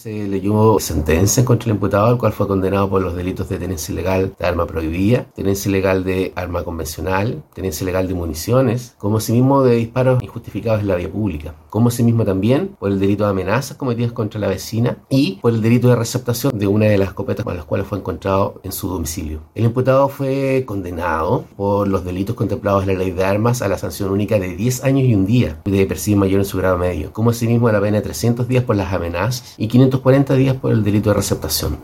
Se leyó sentencia contra el imputado, el cual fue condenado por los delitos de tenencia ilegal de arma prohibida, tenencia ilegal de arma convencional, tenencia ilegal de municiones, como asimismo de disparos injustificados en la vía pública, como asimismo también por el delito de amenazas cometidas contra la vecina y por el delito de receptación de una de las escopetas con las cuales fue encontrado en su domicilio. El imputado fue condenado por los delitos contemplados en la ley de armas a la sanción única de 10 años y un día de persigue mayor en su grado medio, como asimismo a la pena de 300 días por las amenazas y 500 240 días por el delito de receptación.